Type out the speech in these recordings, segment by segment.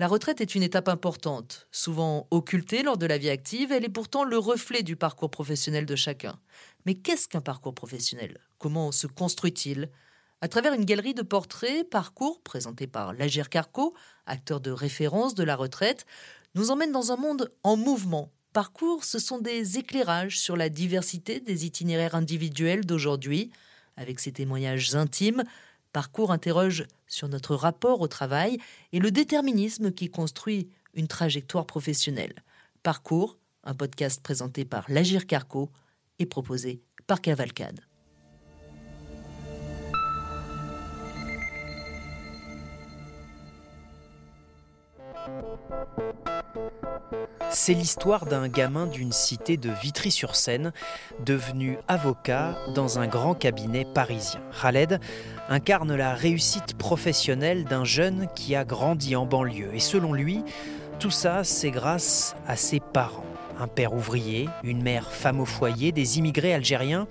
La retraite est une étape importante, souvent occultée lors de la vie active, elle est pourtant le reflet du parcours professionnel de chacun. Mais qu'est-ce qu'un parcours professionnel? Comment se construit-il? À travers une galerie de portraits, parcours présenté par Lagir Carco, acteur de référence de la retraite, nous emmène dans un monde en mouvement. Parcours, ce sont des éclairages sur la diversité des itinéraires individuels d'aujourd'hui. Avec ses témoignages intimes, Parcours interroge sur notre rapport au travail et le déterminisme qui construit une trajectoire professionnelle. Parcours, un podcast présenté par Lagir Carco et proposé par Cavalcade. C'est l'histoire d'un gamin d'une cité de Vitry-sur-Seine, devenu avocat dans un grand cabinet parisien. Khaled incarne la réussite professionnelle d'un jeune qui a grandi en banlieue. Et selon lui, tout ça, c'est grâce à ses parents. Un père ouvrier, une mère femme au foyer, des immigrés algériens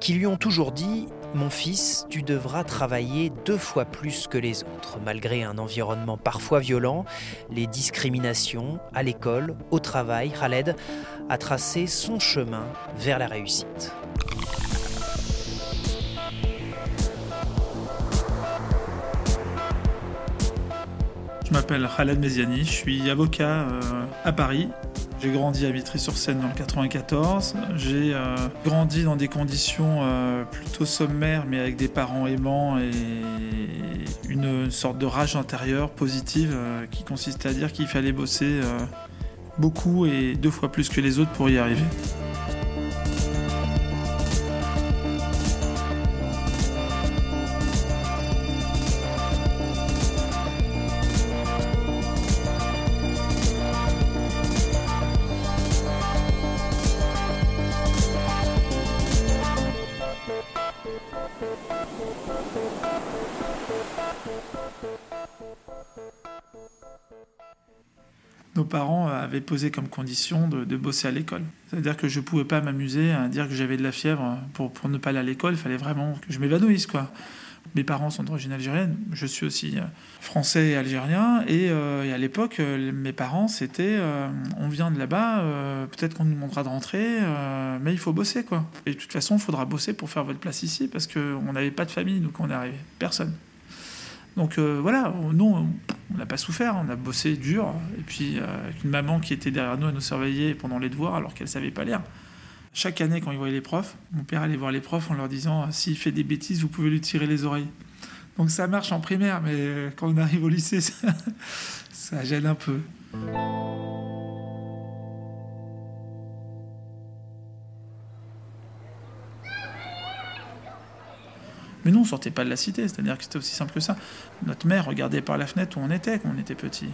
qui lui ont toujours dit mon fils, tu devras travailler deux fois plus que les autres, malgré un environnement parfois violent, les discriminations à l'école, au travail. Khaled a tracé son chemin vers la réussite. Je m'appelle Khaled Meziani, je suis avocat euh, à Paris j'ai grandi à Vitry-sur-Seine dans le 94. J'ai euh, grandi dans des conditions euh, plutôt sommaires, mais avec des parents aimants et une sorte de rage intérieure positive euh, qui consistait à dire qu'il fallait bosser beaucoup et deux fois plus que les autres pour y arriver. Parents avaient posé comme condition de, bosser à l'école. C'est-à-dire que je ne pouvais pas m'amuser à dire que j'avais de la fièvre pour, pour ne pas aller à l'école. Il fallait vraiment que je m'évanouisse. quoi. Mes parents sont d'origine algérienne, je suis aussi euh, français et algérien. Et, euh, à l'époque, euh, mes parents, c'était on vient de là-bas, peut-être qu'on nous demandera de rentrer, mais il faut bosser. quoi. Et de toute façon, il faudra bosser pour faire votre place ici, parce qu'on n'avait pas de famille, donc on est arrivé. Personne. Donc voilà, nous, on n'a pas souffert, on a bossé dur. Et puis, euh, avec une maman qui était derrière nous à nous surveiller pendant les devoirs alors qu'elle savait pas lire. Chaque année, quand il voyait les profs, mon père allait voir les profs en leur disant s'il fait des bêtises, vous pouvez lui tirer les oreilles. Donc ça marche en primaire, mais quand on arrive au lycée, ça, ça gêne un peu. Mais nous, on sortait pas de la cité, c'est-à-dire que c'était aussi simple que ça. Notre mère regardait par la fenêtre où on était quand on était petit.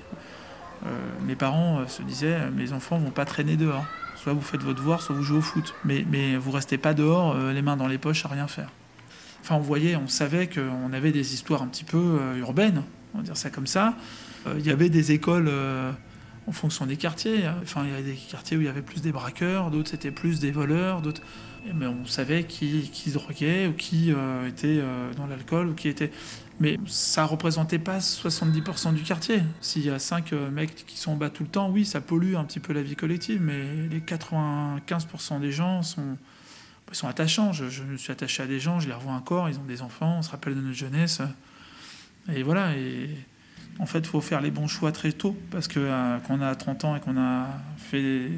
Euh, mes parents euh, se disaient euh, mes enfants vont pas traîner dehors. Soit vous faites votre devoir, soit vous jouez au foot. Mais, mais vous restez pas dehors, les mains dans les poches, à rien faire. Enfin, on voyait, on savait qu'on avait des histoires un petit peu urbaines, on va dire ça comme ça. Il y avait des écoles en fonction des quartiers. Enfin, il y avait des quartiers où il y avait plus des braqueurs, d'autres c'était plus des voleurs, d'autres mais on savait qui, qui droguait ou qui euh, était euh, dans l'alcool ou qui était. Mais ça représentait pas 70% du quartier. S'il y a 5 euh, mecs qui sont en bas tout le temps, oui, ça pollue un petit peu la vie collective, mais les 95% des gens sont, sont attachants. Je, me suis attaché à des gens, je les revois encore, ils ont des enfants, on se rappelle de notre jeunesse. Et voilà. En fait, il faut faire les bons choix très tôt, parce que on a 30 ans et qu'on a fait,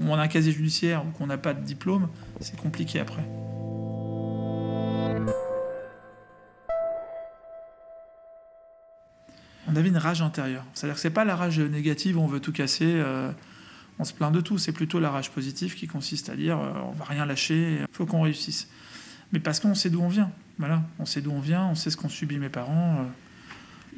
on a un casier judiciaire ou qu'on n'a pas de diplôme, c'est compliqué après. On avait une rage intérieure. C'est-à-dire que c'est pas la rage négative où on veut tout casser, euh, on se plaint de tout. C'est plutôt la rage positive qui consiste à dire euh, on va rien lâcher, il faut qu'on réussisse. Mais parce qu'on sait d'où on vient. Voilà, on sait d'où on vient, on sait ce qu'ont subi mes parents. Euh,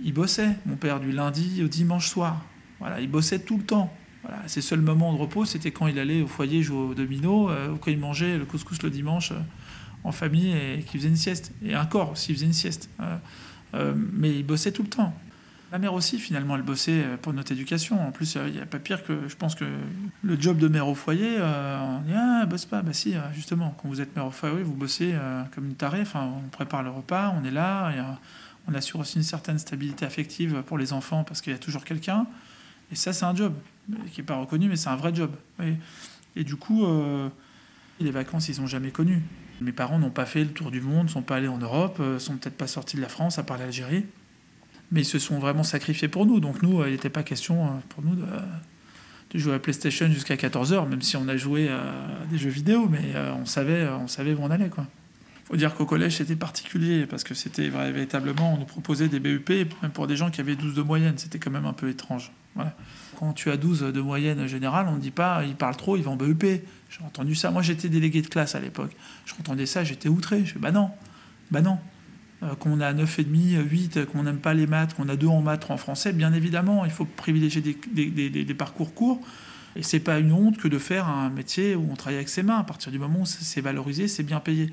ils bossaient, mon père, du lundi au dimanche soir. Voilà, il bossait tout le temps. Voilà, ses seuls moments de repos, c'était quand il allait au foyer jouer au domino, euh, ou quand il mangeait le couscous le dimanche euh, en famille et qu'il faisait une sieste. Et encore, s'il faisait une sieste. Euh, mais il bossait tout le temps. Ma mère aussi, finalement, elle bossait pour notre éducation. En plus, il n'y a pas pire que, je pense que le job de mère au foyer, on dit Ah, bosse pas. Bah si, justement, quand vous êtes mère au foyer, vous bossez comme une tarée. Enfin, on prépare le repas, on est là, On assure aussi une certaine stabilité affective pour les enfants parce qu'il y a toujours quelqu'un. Et ça, c'est un job qui n'est pas reconnu, mais c'est un vrai job. Et, du coup, euh, les vacances, ils n'ont jamais connu. Mes parents n'ont pas fait le tour du monde, sont pas allés en Europe, euh, sont peut-être pas sortis de la France, à part l'Algérie. Mais ils se sont vraiment sacrifiés pour nous. Donc nous, il n'était pas question pour nous de, de jouer à PlayStation jusqu'à 14h, même si on a joué à des jeux vidéo, mais on, savait, on savait où on allait. Quoi faut dire qu'au collège, c'était particulier parce que c'était véritablement, on nous proposait des BEP, même pour des gens qui avaient 12 de moyenne. C'était quand même un peu étrange. Voilà. Quand tu as 12 de moyenne générale, on ne dit pas, il parle trop, il va en BEP. J'ai entendu ça. Moi, j'étais délégué de classe à l'époque. Je entendais ça, j'étais outré. Je fais, bah non, bah non. Euh, qu'on a 9,5, 8, qu'on n'aime pas les maths, qu'on a 2 en maths, 3 en français, bien évidemment, il faut privilégier des, des parcours courts. Et c'est pas une honte que de faire un métier où on travaille avec ses mains. À partir du moment où c'est valorisé, c'est bien payé.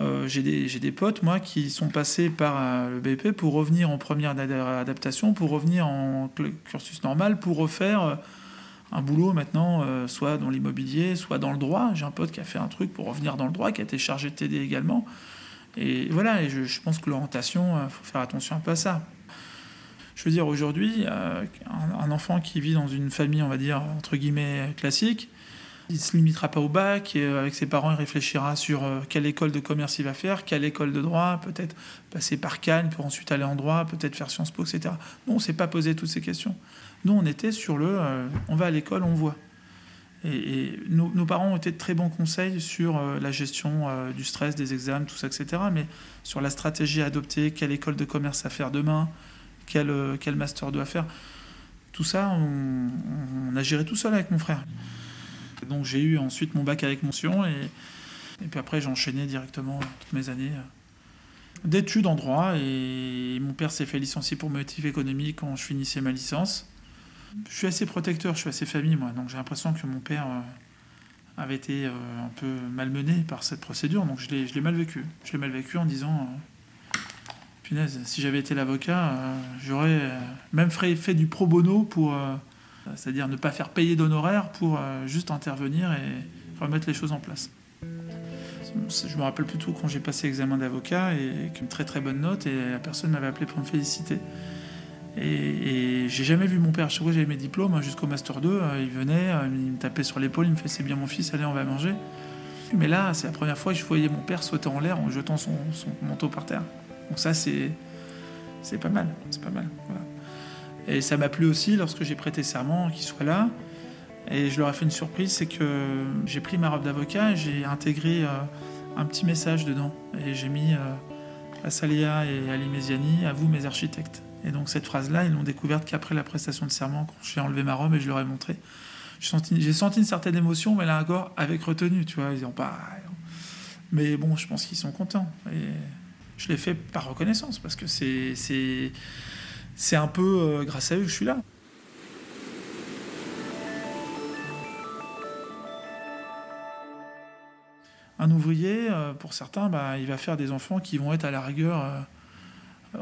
Euh, j'ai des, potes, moi, qui sont passés par euh, le BP pour revenir en première adaptation, pour revenir en cursus normal, pour refaire euh, un boulot maintenant, soit dans l'immobilier, soit dans le droit. J'ai un pote qui a fait un truc pour revenir dans le droit, qui a été chargé de TD également. Et voilà, et je, pense que l'orientation, il faut faire attention un peu à ça. Je veux dire, aujourd'hui, un, enfant qui vit dans une famille, on va dire, entre guillemets, classique, il se limitera pas au bac, et euh, avec ses parents, il réfléchira sur euh, quelle école de commerce il va faire, quelle école de droit, peut-être passer par Cannes pour ensuite aller en droit, peut-être faire Sciences Po, etc. Nous, on s'est pas posé toutes ces questions. Nous, on était sur le euh, on va à l'école, on voit. Et, nos, parents ont été de très bons conseils sur la gestion du stress, des examens, tout ça, etc. Mais sur la stratégie à adopter, quelle école de commerce à faire demain, quel, quel master doit faire, tout ça, on, on a géré tout seul avec mon frère. Donc j'ai eu ensuite mon bac avec mention et, et puis après j'ai enchaîné directement toutes mes années euh, d'études en droit et mon père s'est fait licencier pour motif économique quand je finissais ma licence. Je suis assez protecteur, je suis assez famille moi, donc j'ai l'impression que mon père euh, avait été euh, un peu malmené par cette procédure, donc je l'ai mal vécu. Je l'ai mal vécu en disant, punaise, si j'avais été l'avocat, j'aurais même fait du pro bono pour c'est-à-dire ne pas faire payer d'honoraires pour euh, juste intervenir et remettre les choses en place. Je me rappelle plutôt quand j'ai passé l'examen d'avocat et une très très bonne note et la personne m'avait appelé pour me féliciter. Et, j'ai jamais vu mon père. Chaque fois j'avais mes diplômes hein, jusqu'au master 2, euh, il venait, euh, il me tapait sur l'épaule, il me fait c'est bien mon fils, allez on va manger. Mais là c'est la première fois que je voyais mon père sauter en l'air en jetant son, manteau par terre. Donc ça c'est pas mal, c'est pas mal. Voilà. Et ça m'a plu aussi lorsque j'ai prêté serment qu'il soit là. Et je leur ai fait une surprise, c'est que j'ai pris ma robe d'avocat et j'ai intégré euh, un petit message dedans. Et j'ai mis euh, à Salia et à Liméziani, à vous mes architectes. Et donc cette phrase-là, ils l'ont découverte qu'après la prestation de serment, quand j'ai enlevé ma robe et je leur ai montré. J'ai senti, senti, une certaine émotion, mais là encore avec retenue, tu vois. Ils ont pas. Mais bon, je pense qu'ils sont contents. Et je l'ai fait par reconnaissance parce que c'est c'est un peu euh, grâce à eux que je suis là. Un ouvrier, euh, pour certains, bah, il va faire des enfants qui vont être à la rigueur euh,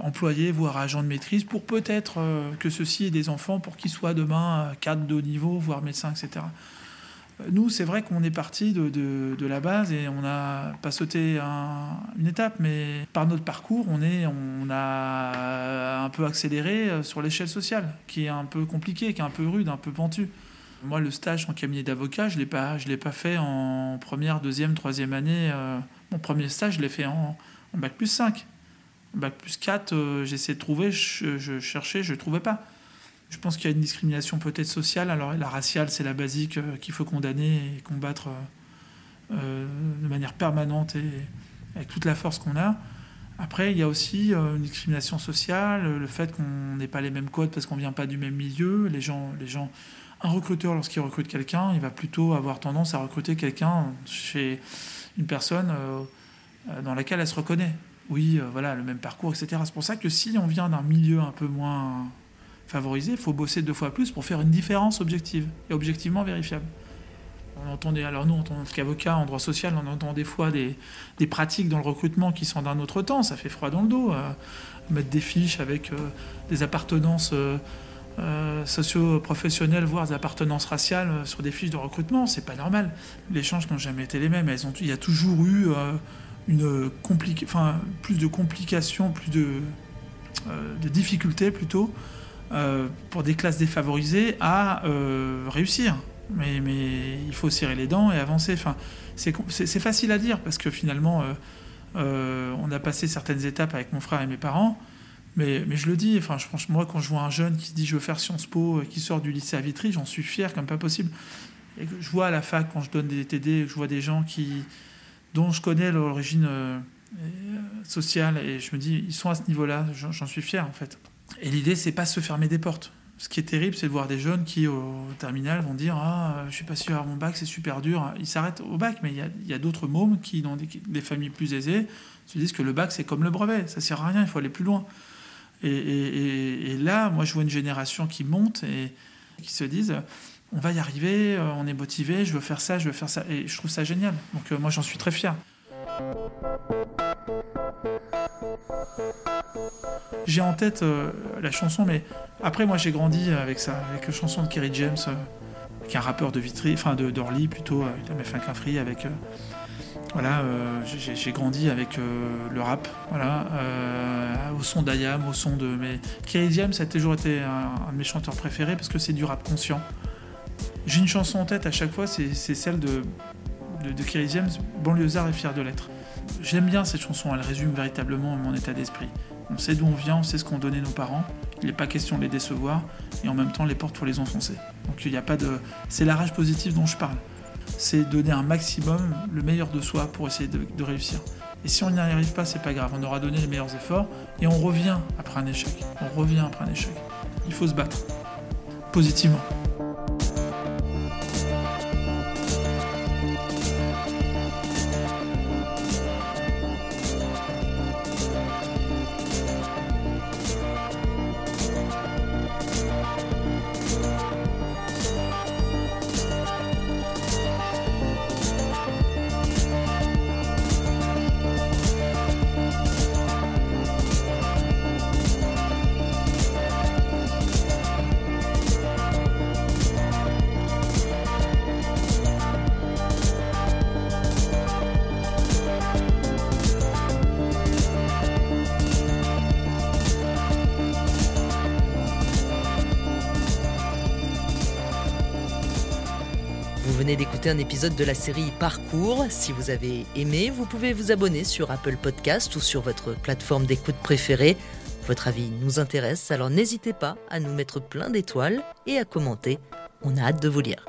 employés, voire agents de maîtrise, pour peut-être que ceux-ci aient des enfants pour qu'ils soient demain cadres de haut niveau, voire médecins, etc. Nous, c'est vrai qu'on est parti de, la base et on n'a pas sauté une étape, mais par notre parcours, on, a un peu accéléré euh, sur l'échelle sociale, qui est un peu compliquée, qui est un peu rude, un peu pentue. Moi, le stage en cabinet d'avocat, je ne l'ai pas fait en première, deuxième, troisième année. Euh, mon premier stage, je l'ai fait en, bac plus 5. Bac plus 4, euh, j'essayais de trouver, je, je cherchais, je ne trouvais pas. Je pense qu'il y a une discrimination peut-être sociale. Alors la raciale, c'est la basique euh, qu'il faut condamner et combattre euh, euh, de manière permanente et avec toute la force qu'on a. Après, il y a aussi une discrimination sociale, le fait qu'on n'ait pas les mêmes codes parce qu'on vient pas du même milieu. Les gens, les gens, un recruteur, lorsqu'il recrute quelqu'un, il va plutôt avoir tendance à recruter quelqu'un chez une personne dans laquelle elle se reconnaît. Oui, voilà, le même parcours, etc. C'est pour ça que si on vient d'un milieu un peu moins favoriser, il faut bosser deux fois plus pour faire une différence objective et objectivement vérifiable. On entendait, alors nous, en tant qu'avocat en droit social, on entend des fois des, des, pratiques dans le recrutement qui sont d'un autre temps, ça fait froid dans le dos. Euh, mettre des fiches avec euh, des appartenances euh, socio-professionnelles, voire des appartenances raciales sur des fiches de recrutement, c'est pas normal. Les échanges n'ont jamais été les mêmes. Il y a toujours eu une enfin, plus de complications, plus de de difficulté plutôt pour des classes défavorisées à réussir. Mais, il faut serrer les dents et avancer. Enfin, c'est facile à dire parce que finalement, on a passé certaines étapes avec mon frère et mes parents. Mais, je le dis, enfin, je pense, moi, quand je vois un jeune qui dit je veux faire Sciences Po, qui sort du lycée à Vitry, j'en suis fier comme pas possible. Je vois à la fac, quand je donne des TD, je vois des gens qui, dont je connais l'origine euh, sociale, et je me dis, ils sont à ce niveau-là, j'en suis fier en fait. Et l'idée, c'est pas se fermer des portes. Ce qui est terrible, c'est de voir des jeunes qui, au terminal, vont dire Ah, je suis pas sûr, mon bac, c'est super dur. Ils s'arrêtent au bac, mais il y a, d'autres mômes qui, dans des, familles plus aisées, se disent que le bac, c'est comme le brevet, ça sert à rien, il faut aller plus loin. Et, là, moi, je vois une génération qui monte et qui se disent on va y arriver, euh, on est motivé, je veux faire ça, je veux faire ça. Et je trouve ça génial. Donc, euh, moi, j'en suis très fier. J'ai en tête euh, la chanson, mais après, moi, j'ai grandi avec ça, avec la chanson de Kerry James, qui est un rappeur de Vitry, enfin d'Orly plutôt. il avait fait un free avec voilà, euh, j'ai grandi avec euh, le rap, voilà, euh, au son d'Ayam, au son de. Mais Kerry James, a toujours été un, de mes chanteurs préférés parce que c'est du rap conscient. J'ai une chanson en tête à chaque fois, c'est celle de, de, de Kerry James, Banlieusard et fier de l'être. J'aime bien cette chanson, elle résume véritablement mon état d'esprit. On sait d'où on vient, on sait ce qu'ont donné nos parents. Il n'est pas question de les décevoir et en même temps les portes pour les enfoncer. Donc il n'y a pas de. C'est la rage positive dont je parle c'est donner un maximum, le meilleur de soi pour essayer de, réussir. Et si on n'y arrive pas, c'est pas grave, on aura donné les meilleurs efforts et on revient après un échec. On revient après un échec. Il faut se battre positivement. Un épisode de la série Parcours. Si vous avez aimé, vous pouvez vous abonner sur Apple Podcast ou sur votre plateforme d'écoute préférée. Votre avis nous intéresse, alors n'hésitez pas à nous mettre plein d'étoiles et à commenter. On a hâte de vous lire.